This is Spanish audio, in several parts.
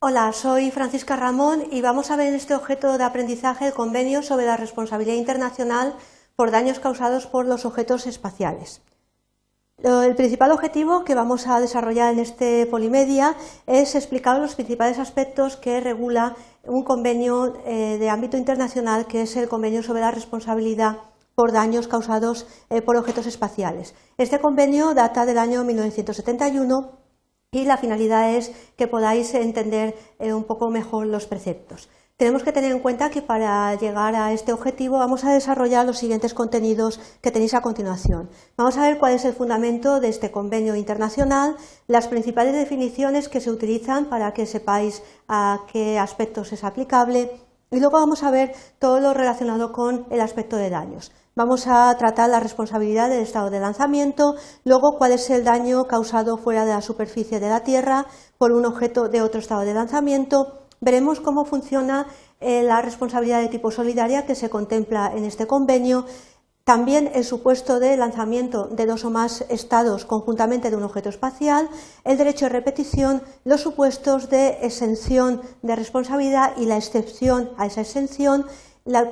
Hola, soy Francisca Ramón y vamos a ver en este objeto de aprendizaje el convenio sobre la responsabilidad internacional por daños causados por los objetos espaciales. El principal objetivo que vamos a desarrollar en este Polimedia es explicar los principales aspectos que regula un convenio eh, de ámbito internacional que es el convenio sobre la responsabilidad por daños causados eh, por objetos espaciales. Este convenio data del año 1971 y la finalidad es que podáis entender eh, un poco mejor los preceptos. Tenemos que tener en cuenta que para llegar a este objetivo vamos a desarrollar los siguientes contenidos que tenéis a continuación. Vamos a ver cuál es el fundamento de este convenio internacional, las principales definiciones que se utilizan para que sepáis a qué aspectos es aplicable y luego vamos a ver todo lo relacionado con el aspecto de daños. Vamos a tratar la responsabilidad del estado de lanzamiento, luego cuál es el daño causado fuera de la superficie de la Tierra por un objeto de otro estado de lanzamiento. Veremos cómo funciona eh, la responsabilidad de tipo solidaria que se contempla en este convenio. También el supuesto de lanzamiento de dos o más estados conjuntamente de un objeto espacial, el derecho de repetición, los supuestos de exención de responsabilidad y la excepción a esa exención,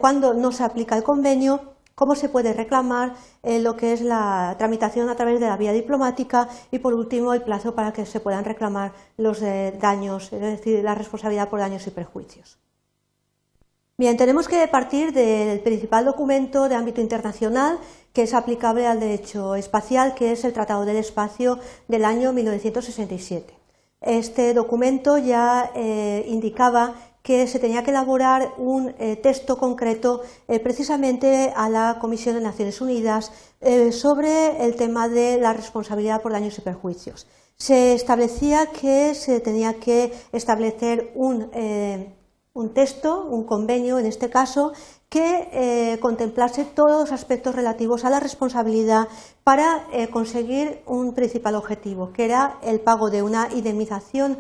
cuando no se aplica el convenio cómo se puede reclamar eh, lo que es la tramitación a través de la vía diplomática y, por último, el plazo para que se puedan reclamar los eh, daños, es decir, la responsabilidad por daños y perjuicios. Bien, tenemos que partir del principal documento de ámbito internacional que es aplicable al derecho espacial, que es el Tratado del Espacio del año 1967. Este documento ya eh, indicaba que se tenía que elaborar un eh, texto concreto eh, precisamente a la Comisión de Naciones Unidas eh, sobre el tema de la responsabilidad por daños y perjuicios. Se establecía que se tenía que establecer un, un texto, un convenio en este caso, que contemplase todos los aspectos relativos a la responsabilidad para conseguir un principal objetivo, que era el pago de una indemnización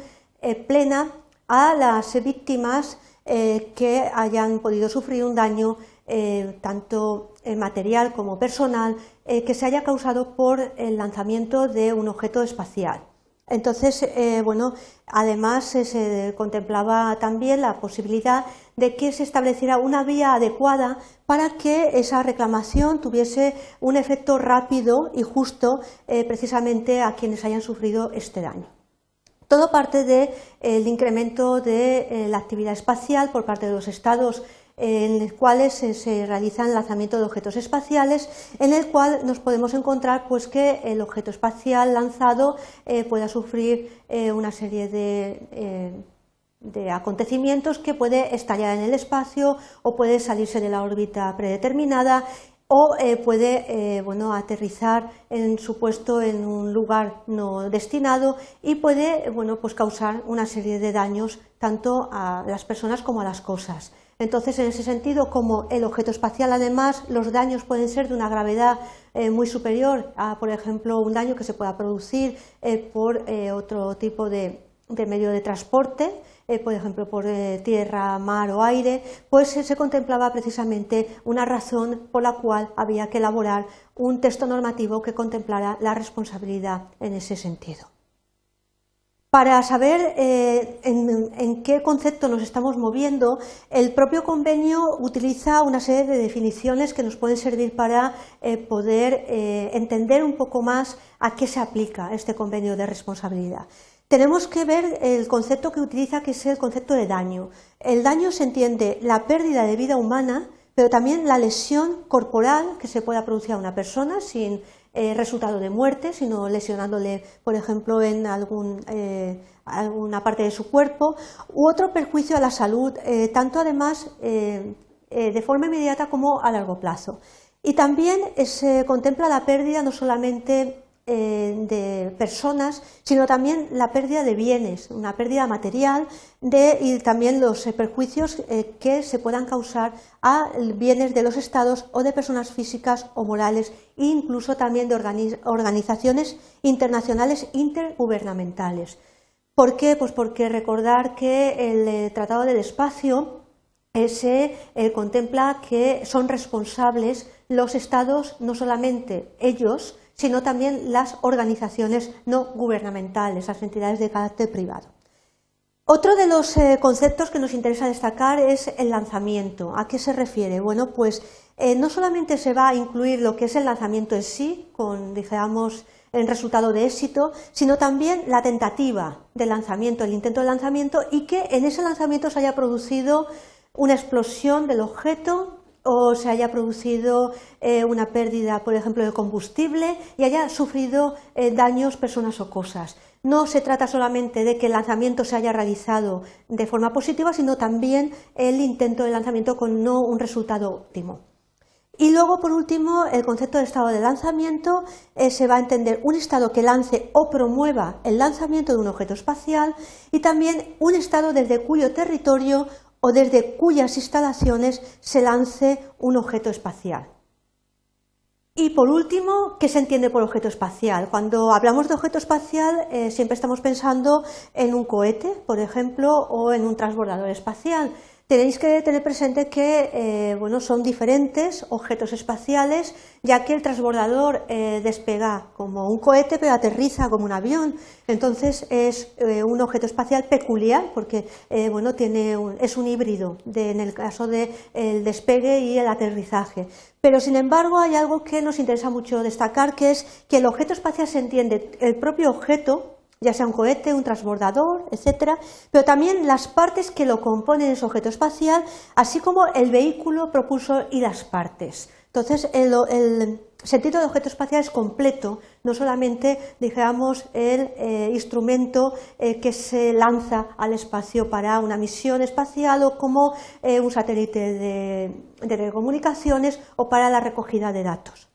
plena a las víctimas eh, que hayan podido sufrir un daño eh, tanto material como personal eh, que se haya causado por el lanzamiento de un objeto espacial. Entonces, bueno, además se contemplaba también la posibilidad de que se estableciera una vía adecuada para que esa reclamación tuviese un efecto rápido y justo precisamente a quienes hayan sufrido este daño. Todo parte del incremento de eh, la actividad espacial por parte de los estados en los cuales se, realiza el lanzamiento de objetos espaciales, en el cual nos podemos encontrar pues, que el objeto espacial lanzado eh, pueda sufrir eh, una serie de acontecimientos que puede estallar en el espacio o puede salirse de la órbita predeterminada o eh, puede eh, bueno, aterrizar en su puesto en un lugar no destinado y puede bueno, pues causar una serie de daños tanto a las personas como a las cosas. Entonces, en ese sentido, como el objeto espacial, además, los daños pueden ser de una gravedad eh, muy superior a, por ejemplo, un daño que se pueda producir por otro tipo de medio de transporte, eh, por ejemplo, por eh, tierra, mar o aire, pues eh, se contemplaba precisamente una razón por la cual había que elaborar un texto normativo que contemplara la responsabilidad en ese sentido. Para saber en, qué concepto nos estamos moviendo, el propio convenio utiliza una serie de definiciones que nos pueden servir para poder entender un poco más a qué se aplica este convenio de responsabilidad tenemos que ver el concepto que utiliza, que es el concepto de daño. El daño se entiende la pérdida de vida humana, pero también la lesión corporal que se pueda producir a una persona sin eh, resultado de muerte, sino lesionándole, por ejemplo, en eh, alguna parte de su cuerpo, u otro perjuicio a la salud, eh, tanto además de forma inmediata como a largo plazo. Y también se contempla la pérdida no solamente de personas, sino también la pérdida de bienes, una pérdida material y también los eh, perjuicios eh, que se puedan causar a bienes de los estados o de personas físicas o morales e incluso también de organizaciones internacionales intergubernamentales. ¿Por qué? Pues porque recordar que el Tratado del Espacio se contempla que son responsables los estados, no solamente ellos, sino también las organizaciones no gubernamentales, las entidades de carácter privado. Otro de los eh, conceptos que nos interesa destacar es el lanzamiento. ¿A qué se refiere? Bueno, pues eh, no solamente se va a incluir lo que es el lanzamiento en sí, con, digamos, el resultado de éxito, sino también la tentativa de lanzamiento, el intento de lanzamiento y que en ese lanzamiento se haya producido una explosión del objeto o se haya producido eh, una pérdida, por ejemplo, de combustible y haya sufrido daños personas o cosas. No se trata solamente de que el lanzamiento se haya realizado de forma positiva, sino también el intento de lanzamiento con no un resultado óptimo. Y luego, por último, el concepto de estado de lanzamiento eh, se va a entender un estado que lance o promueva el lanzamiento de un objeto espacial y también un estado desde cuyo territorio o desde cuyas instalaciones se lance un objeto espacial. Y por último, ¿qué se entiende por objeto espacial? Cuando hablamos de objeto espacial eh, siempre estamos pensando en un cohete, por ejemplo, o en un transbordador espacial. Tenéis que tener presente que eh, bueno, son diferentes objetos espaciales, ya que el transbordador eh, despega como un cohete, pero aterriza como un avión. Entonces es eh, un objeto espacial peculiar, porque bueno, tiene es un híbrido en el caso del despegue y el aterrizaje. Pero sin embargo hay algo que nos interesa mucho destacar, que es que el objeto espacial se entiende el propio objeto ya sea un cohete, un transbordador, etcétera, pero también las partes que lo componen ese objeto espacial, así como el vehículo, propulsor y las partes. Entonces, el, sentido de objeto espacial es completo, no solamente, digamos, el eh, instrumento eh, que se lanza al espacio para una misión espacial o como eh, un satélite de telecomunicaciones o para la recogida de datos.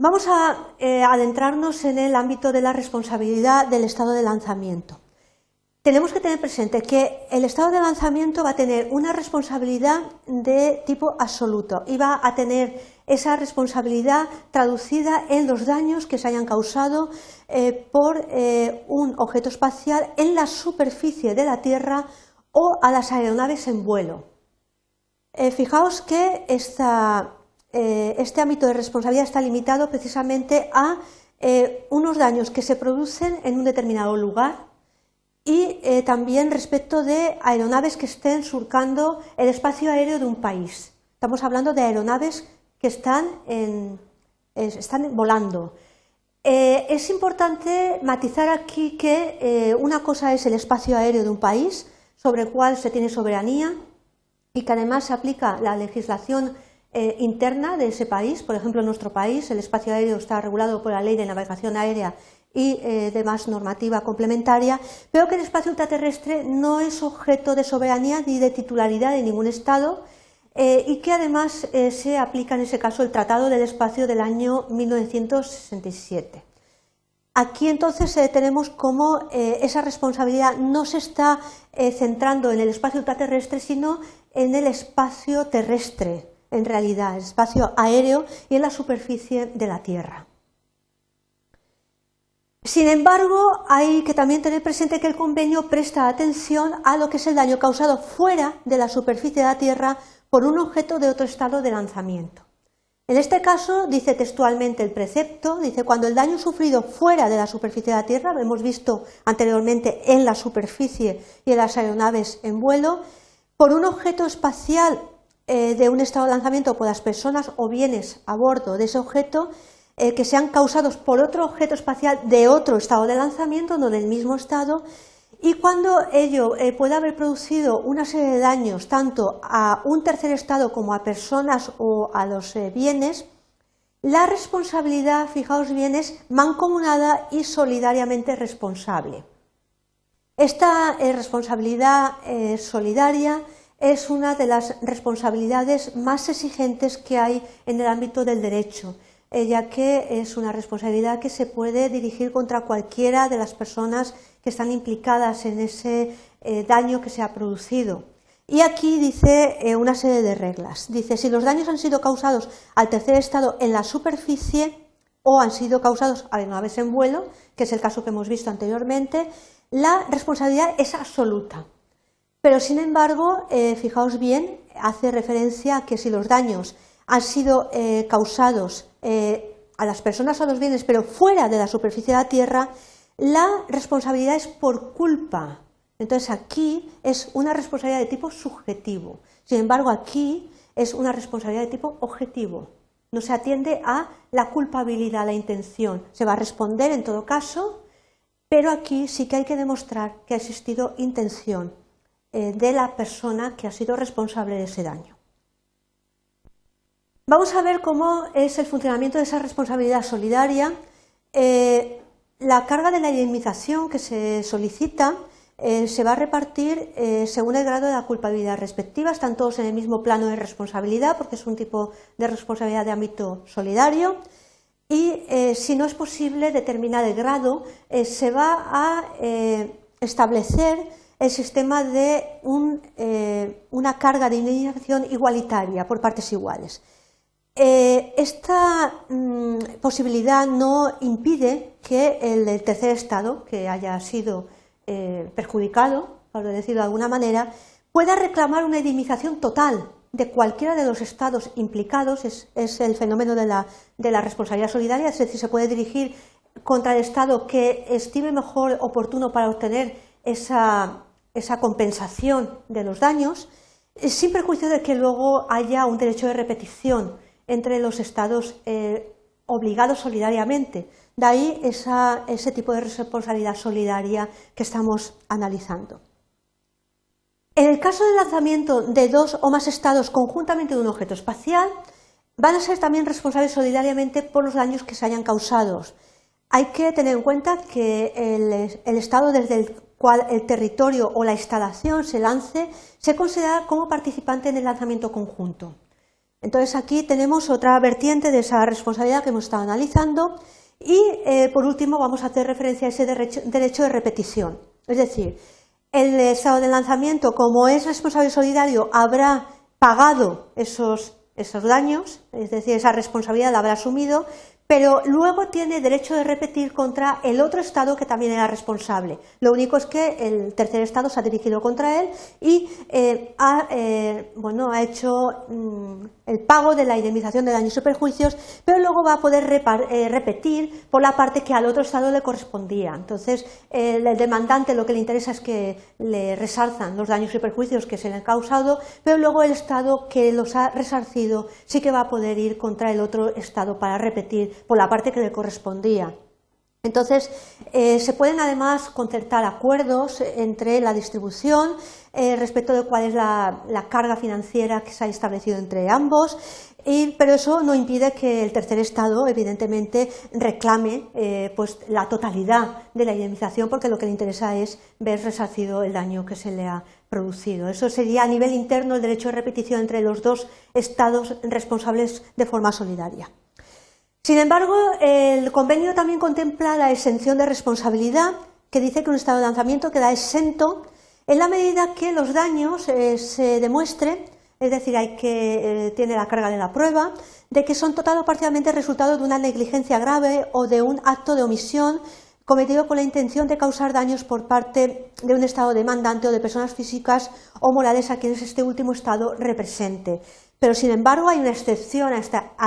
Vamos a eh, adentrarnos en el ámbito de la responsabilidad del estado de lanzamiento. Tenemos que tener presente que el estado de lanzamiento va a tener una responsabilidad de tipo absoluto y va a tener esa responsabilidad traducida en los daños que se hayan causado eh, por eh, un objeto espacial en la superficie de la Tierra o a las aeronaves en vuelo. fijaos que esta eh, este ámbito de responsabilidad está limitado precisamente a eh, unos daños que se producen en un determinado lugar y eh, también respecto de aeronaves que estén surcando el espacio aéreo de un país. Estamos hablando de aeronaves que están, están volando. es importante matizar aquí que una cosa es el espacio aéreo de un país sobre el cual se tiene soberanía y que además se aplica la legislación eh, interna de ese país. Por ejemplo, en nuestro país el espacio aéreo está regulado por la Ley de Navegación Aérea y eh, demás normativa complementaria, pero que el espacio ultraterrestre no es objeto de soberanía ni de titularidad de ningún Estado eh, y que además se aplica en ese caso el Tratado del Espacio del año 1967. Aquí entonces tenemos cómo esa responsabilidad no se está centrando en el espacio ultraterrestre, sino en el espacio terrestre en realidad, el espacio aéreo y en la superficie de la Tierra. Sin embargo, hay que también tener presente que el convenio presta atención a lo que es el daño causado fuera de la superficie de la Tierra por un objeto de otro estado de lanzamiento. En este caso, dice textualmente el precepto, dice cuando el daño sufrido fuera de la superficie de la Tierra, lo hemos visto anteriormente en la superficie y en las aeronaves en vuelo, por un objeto espacial eh, de un estado de lanzamiento por las personas o bienes a bordo de ese objeto eh, que sean causados por otro objeto espacial de otro estado de lanzamiento, no del mismo estado, y cuando ello eh, puede haber producido una serie de daños tanto a un tercer estado como a personas o a los bienes, la responsabilidad, fijaos bien, es mancomunada y solidariamente responsable. Esta responsabilidad solidaria es una de las responsabilidades más exigentes que hay en el ámbito del derecho, ya que es una responsabilidad que se puede dirigir contra cualquiera de las personas que están implicadas en ese eh, daño que se ha producido. Y aquí dice eh, una serie de reglas. Dice, si los daños han sido causados al tercer estado en la superficie o han sido causados a aeronaves en vuelo, que es el caso que hemos visto anteriormente, la responsabilidad es absoluta. Pero, sin embargo, eh, fijaos bien, hace referencia a que si los daños han sido eh, causados eh, a las personas o a los bienes, pero fuera de la superficie de la Tierra, la responsabilidad es por culpa Entonces aquí es una responsabilidad de tipo subjetivo. Sin embargo, aquí es una responsabilidad de tipo objetivo. No se atiende a la culpabilidad, a la intención. Se va a responder en todo caso, pero aquí sí que hay que demostrar que ha existido intención de la persona que ha sido responsable de ese daño. Vamos a ver cómo es el funcionamiento de esa responsabilidad solidaria. Eh, la carga de la indemnización que se solicita eh, se va a repartir eh, según el grado de la culpabilidad respectiva. Están todos en el mismo plano de responsabilidad porque es un tipo de responsabilidad de ámbito solidario. Y si no es posible determinar el grado, se va a establecer el sistema de una carga de indemnización igualitaria por partes iguales. Eh, esta mm, posibilidad no impide que el, tercer Estado, que haya sido eh, perjudicado, por decirlo de alguna manera, pueda reclamar una indemnización total de cualquiera de los estados implicados, es, el fenómeno de la, responsabilidad solidaria, es decir, se puede dirigir contra el Estado que estime mejor oportuno para obtener esa, esa compensación de los daños, sin perjuicio de que luego haya un derecho de repetición entre los estados eh, obligados solidariamente. De ahí ese tipo de responsabilidad solidaria que estamos analizando. En el caso del lanzamiento de dos o más estados conjuntamente de un objeto espacial, van a ser también responsables solidariamente por los daños que se hayan causado. Hay que tener en cuenta que el estado desde el cual el territorio o la instalación se lance se considera como participante en el lanzamiento conjunto. Entonces aquí tenemos otra vertiente de esa responsabilidad que hemos estado analizando y eh, por último vamos a hacer referencia a ese derecho, de repetición. Es decir, el estado de lanzamiento, como es responsable solidario, habrá pagado esos, esos daños, es decir, esa responsabilidad la habrá asumido, pero luego tiene derecho de repetir contra el otro Estado que también era responsable. Lo único es que el tercer Estado se ha dirigido contra él y eh, ha, eh, bueno, ha hecho mm, el pago de la indemnización de daños y perjuicios, pero luego va a poder eh, repetir por la parte que al otro Estado le correspondía. Entonces, el demandante lo que le interesa es que le resalzan los daños y perjuicios que se le han causado, pero luego el Estado que los ha resarcido sí que va a poder ir contra el otro Estado para repetir por la parte que le correspondía. Entonces, eh, se pueden además concertar acuerdos entre la distribución eh, respecto de cuál es la, carga financiera que se ha establecido entre ambos, pero eso no impide que el tercer Estado, evidentemente, reclame eh, pues, la totalidad de la indemnización, porque lo que le interesa es ver resarcido el daño que se le ha producido. Eso sería a nivel interno el derecho de repetición entre los dos Estados responsables de forma solidaria. Sin embargo, el convenio también contempla la exención de responsabilidad, que dice que un estado de lanzamiento queda exento en la medida que los daños eh, se demuestren, es decir, hay que eh, tiene la carga de la prueba, de que son total o parcialmente resultado de una negligencia grave o de un acto de omisión cometido con la intención de causar daños por parte de un Estado demandante o de personas físicas o morales a quienes este último Estado represente. Pero, sin embargo, hay una excepción a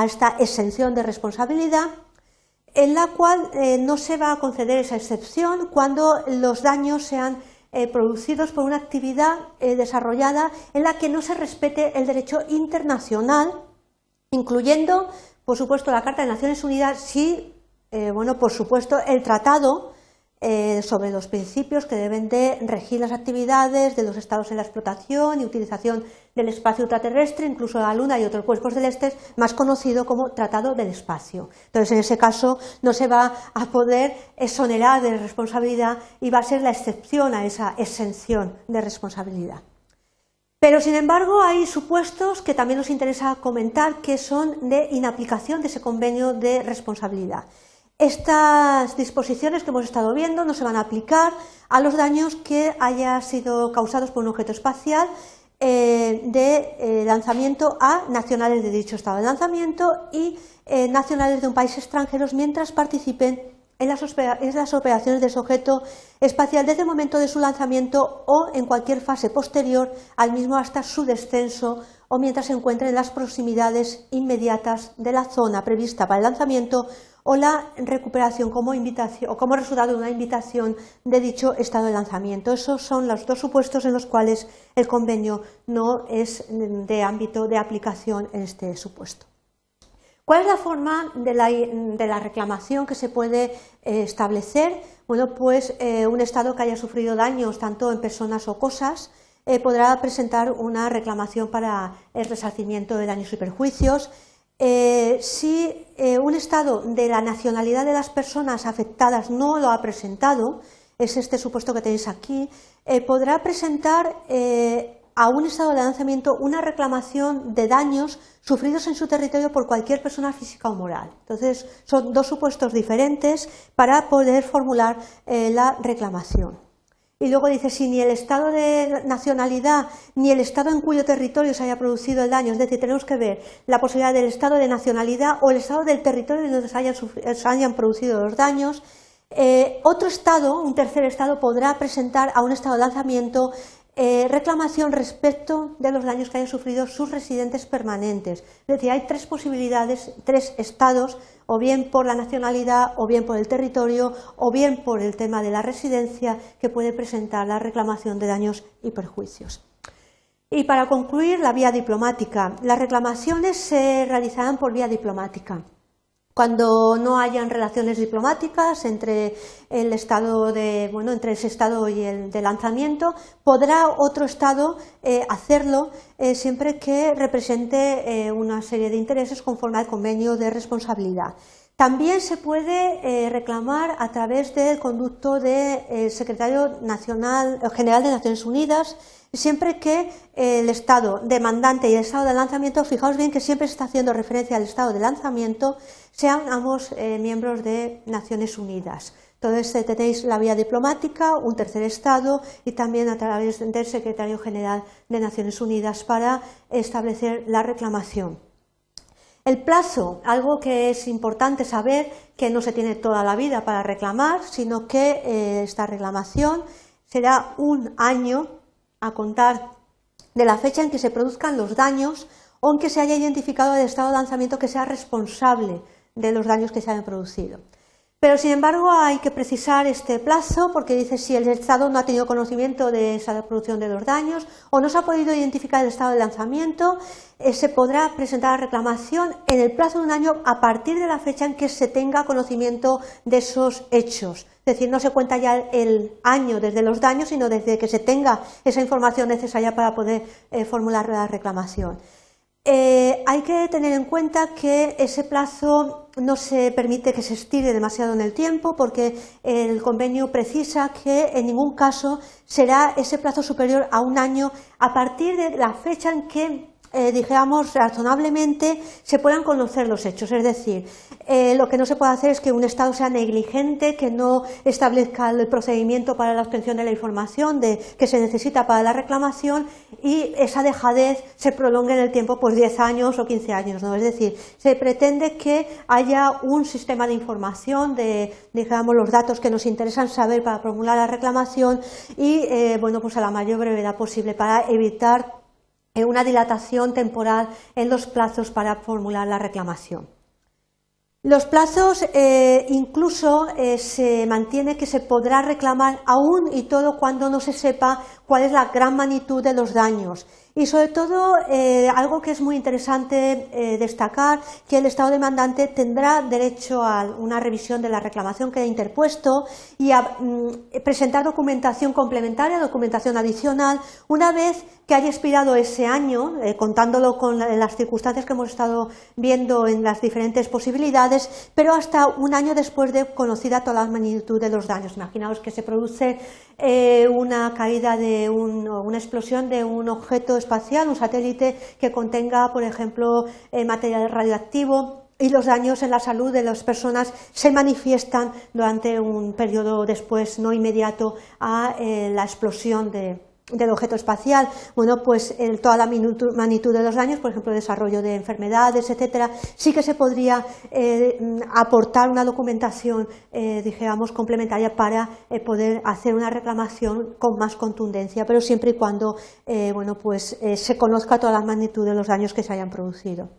esta, exención de responsabilidad en la cual eh, no se va a conceder esa excepción cuando los daños sean eh, producidos por una actividad eh, desarrollada en la que no se respete el derecho internacional, incluyendo, por supuesto, la Carta de Naciones Unidas, sí, bueno, por supuesto, el tratado eh, sobre los principios que deben de regir las actividades de los estados en la explotación y utilización del espacio ultraterrestre, incluso la Luna y otros cuerpos celestes, más conocido como Tratado del Espacio. Entonces, en ese caso, no se va a poder exonerar de responsabilidad y va a ser la excepción a esa exención de responsabilidad. Pero, sin embargo, hay supuestos que también nos interesa comentar que son de inaplicación de ese convenio de responsabilidad. Estas disposiciones que hemos estado viendo no se van a aplicar a los daños que hayan sido causados por un objeto espacial eh, de eh, lanzamiento a nacionales de dicho estado de lanzamiento y eh, nacionales de un país extranjero mientras participen en las, operaciones de ese objeto espacial desde el momento de su lanzamiento o en cualquier fase posterior al mismo hasta su descenso o mientras se encuentren en las proximidades inmediatas de la zona prevista para el lanzamiento o la recuperación como invitación o como resultado de una invitación de dicho estado de lanzamiento. Esos son los dos supuestos en los cuales el convenio no es de ámbito de aplicación en este supuesto. ¿Cuál es la forma de la, reclamación que se puede eh, establecer? Bueno, pues eh, un Estado que haya sufrido daños tanto en personas o cosas eh, podrá presentar una reclamación para el resarcimiento de daños y perjuicios. Si un Estado de la nacionalidad de las personas afectadas no lo ha presentado, es este supuesto que tenéis aquí, podrá presentar a un estado de lanzamiento una reclamación de daños sufridos en su territorio por cualquier persona física o moral. Entonces, son dos supuestos diferentes para poder formular eh, la reclamación. Y luego dice, si ni el estado de nacionalidad ni el estado en cuyo territorio se haya producido el daño, es decir, tenemos que ver la posibilidad del estado de nacionalidad o el estado del territorio donde se hayan, producido los daños, eh, otro estado, un tercer estado, podrá presentar a un estado de lanzamiento eh, reclamación respecto de los daños que hayan sufrido sus residentes permanentes. Es decir, hay tres posibilidades, tres estados, o bien por la nacionalidad, o bien por el territorio, o bien por el tema de la residencia, que puede presentar la reclamación de daños y perjuicios. Y para concluir, la vía diplomática. Las reclamaciones se realizarán por vía diplomática. Cuando no hayan relaciones diplomáticas entre el estado de, bueno, entre ese estado y el de lanzamiento, podrá otro estado eh, hacerlo eh, siempre que represente eh, una serie de intereses conforme al convenio de responsabilidad. También se puede reclamar a través del conducto del secretario nacional, general de Naciones Unidas siempre que el estado demandante y el estado de lanzamiento, fijaos bien que siempre se está haciendo referencia al estado de lanzamiento, sean ambos eh, miembros de Naciones Unidas. Entonces eh, tenéis la vía diplomática, un tercer Estado y también a través del Secretario General de Naciones Unidas para establecer la reclamación. El plazo, algo que es importante saber, que no se tiene toda la vida para reclamar, sino que eh, esta reclamación será un año a contar de la fecha en que se produzcan los daños o en que se haya identificado el estado de lanzamiento que sea responsable de los daños que se hayan producido. Pero, sin embargo, hay que precisar este plazo porque dice si el Estado no ha tenido conocimiento de esa producción de los daños o no se ha podido identificar el estado de lanzamiento, eh, se podrá presentar la reclamación en el plazo de un año a partir de la fecha en que se tenga conocimiento de esos hechos. Es decir, no se cuenta ya el año desde los daños, sino desde que se tenga esa información necesaria para poder eh, formular la reclamación. Eh, hay que tener en cuenta que ese plazo no se permite que se estire demasiado en el tiempo porque el convenio precisa que en ningún caso será ese plazo superior a un año a partir de la fecha en que eh, digamos, razonablemente se puedan conocer los hechos. Es decir, eh, lo que no se puede hacer es que un Estado sea negligente, que no establezca el procedimiento para la obtención de la información que se necesita para la reclamación y esa dejadez se prolongue en el tiempo pues 10 años o 15 años. ¿no? Es decir, se pretende que haya un sistema de información de, digamos, los datos que nos interesan saber para formular la reclamación y, eh, bueno, pues a la mayor brevedad posible para evitar una dilatación temporal en los plazos para formular la reclamación. Los plazos eh, incluso eh, se mantiene que se podrá reclamar aún y todo cuando no se sepa cuál es la gran magnitud de los daños. Y sobre todo, eh, algo que es muy interesante destacar, que el Estado demandante tendrá derecho a una revisión de la reclamación que ha interpuesto y a mm, presentar documentación complementaria, documentación adicional, una vez que haya expirado ese año, contándolo con las circunstancias que hemos estado viendo en las diferentes posibilidades, pero hasta un año después de conocida toda la magnitud de los daños. Imaginaos que se produce eh, una caída de una explosión de un objeto espacial, un satélite que contenga, por ejemplo, eh, material radioactivo y los daños en la salud de las personas se manifiestan durante un periodo después no inmediato a eh, la explosión de, del objeto espacial, bueno, pues toda la magnitud de los daños, por ejemplo, desarrollo de enfermedades, etcétera, sí que se podría eh, aportar una documentación, eh, digamos, complementaria para eh, poder hacer una reclamación con más contundencia, pero siempre y cuando, bueno, pues se conozca toda la magnitud de los daños que se hayan producido.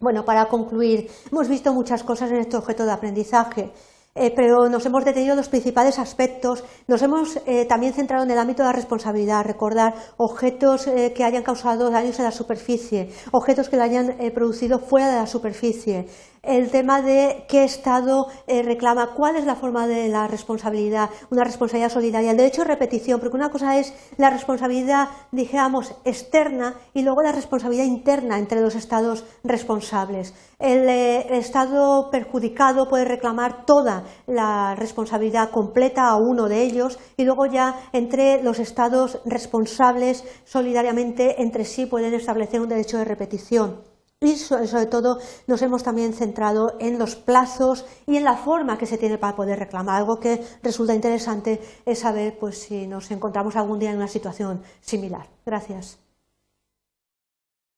Bueno, para concluir, hemos visto muchas cosas en este objeto de aprendizaje. Eh, pero nos hemos detenido en los principales aspectos. Nos hemos eh, también centrado en el ámbito de la responsabilidad, recordar objetos eh, que hayan causado daños en la superficie, objetos que lo hayan producido fuera de la superficie, el tema de qué Estado eh, reclama, cuál es la forma de la responsabilidad, una responsabilidad solidaria, el derecho de repetición, porque una cosa es la responsabilidad, dijéramos, externa y luego la responsabilidad interna entre los Estados responsables. El, eh, el Estado perjudicado puede reclamar toda la responsabilidad completa a uno de ellos y luego ya entre los Estados responsables solidariamente entre sí pueden establecer un derecho de repetición. Y sobre todo nos hemos también centrado en los plazos y en la forma que se tiene para poder reclamar. Algo que resulta interesante es saber pues, si nos encontramos algún día en una situación similar. Gracias.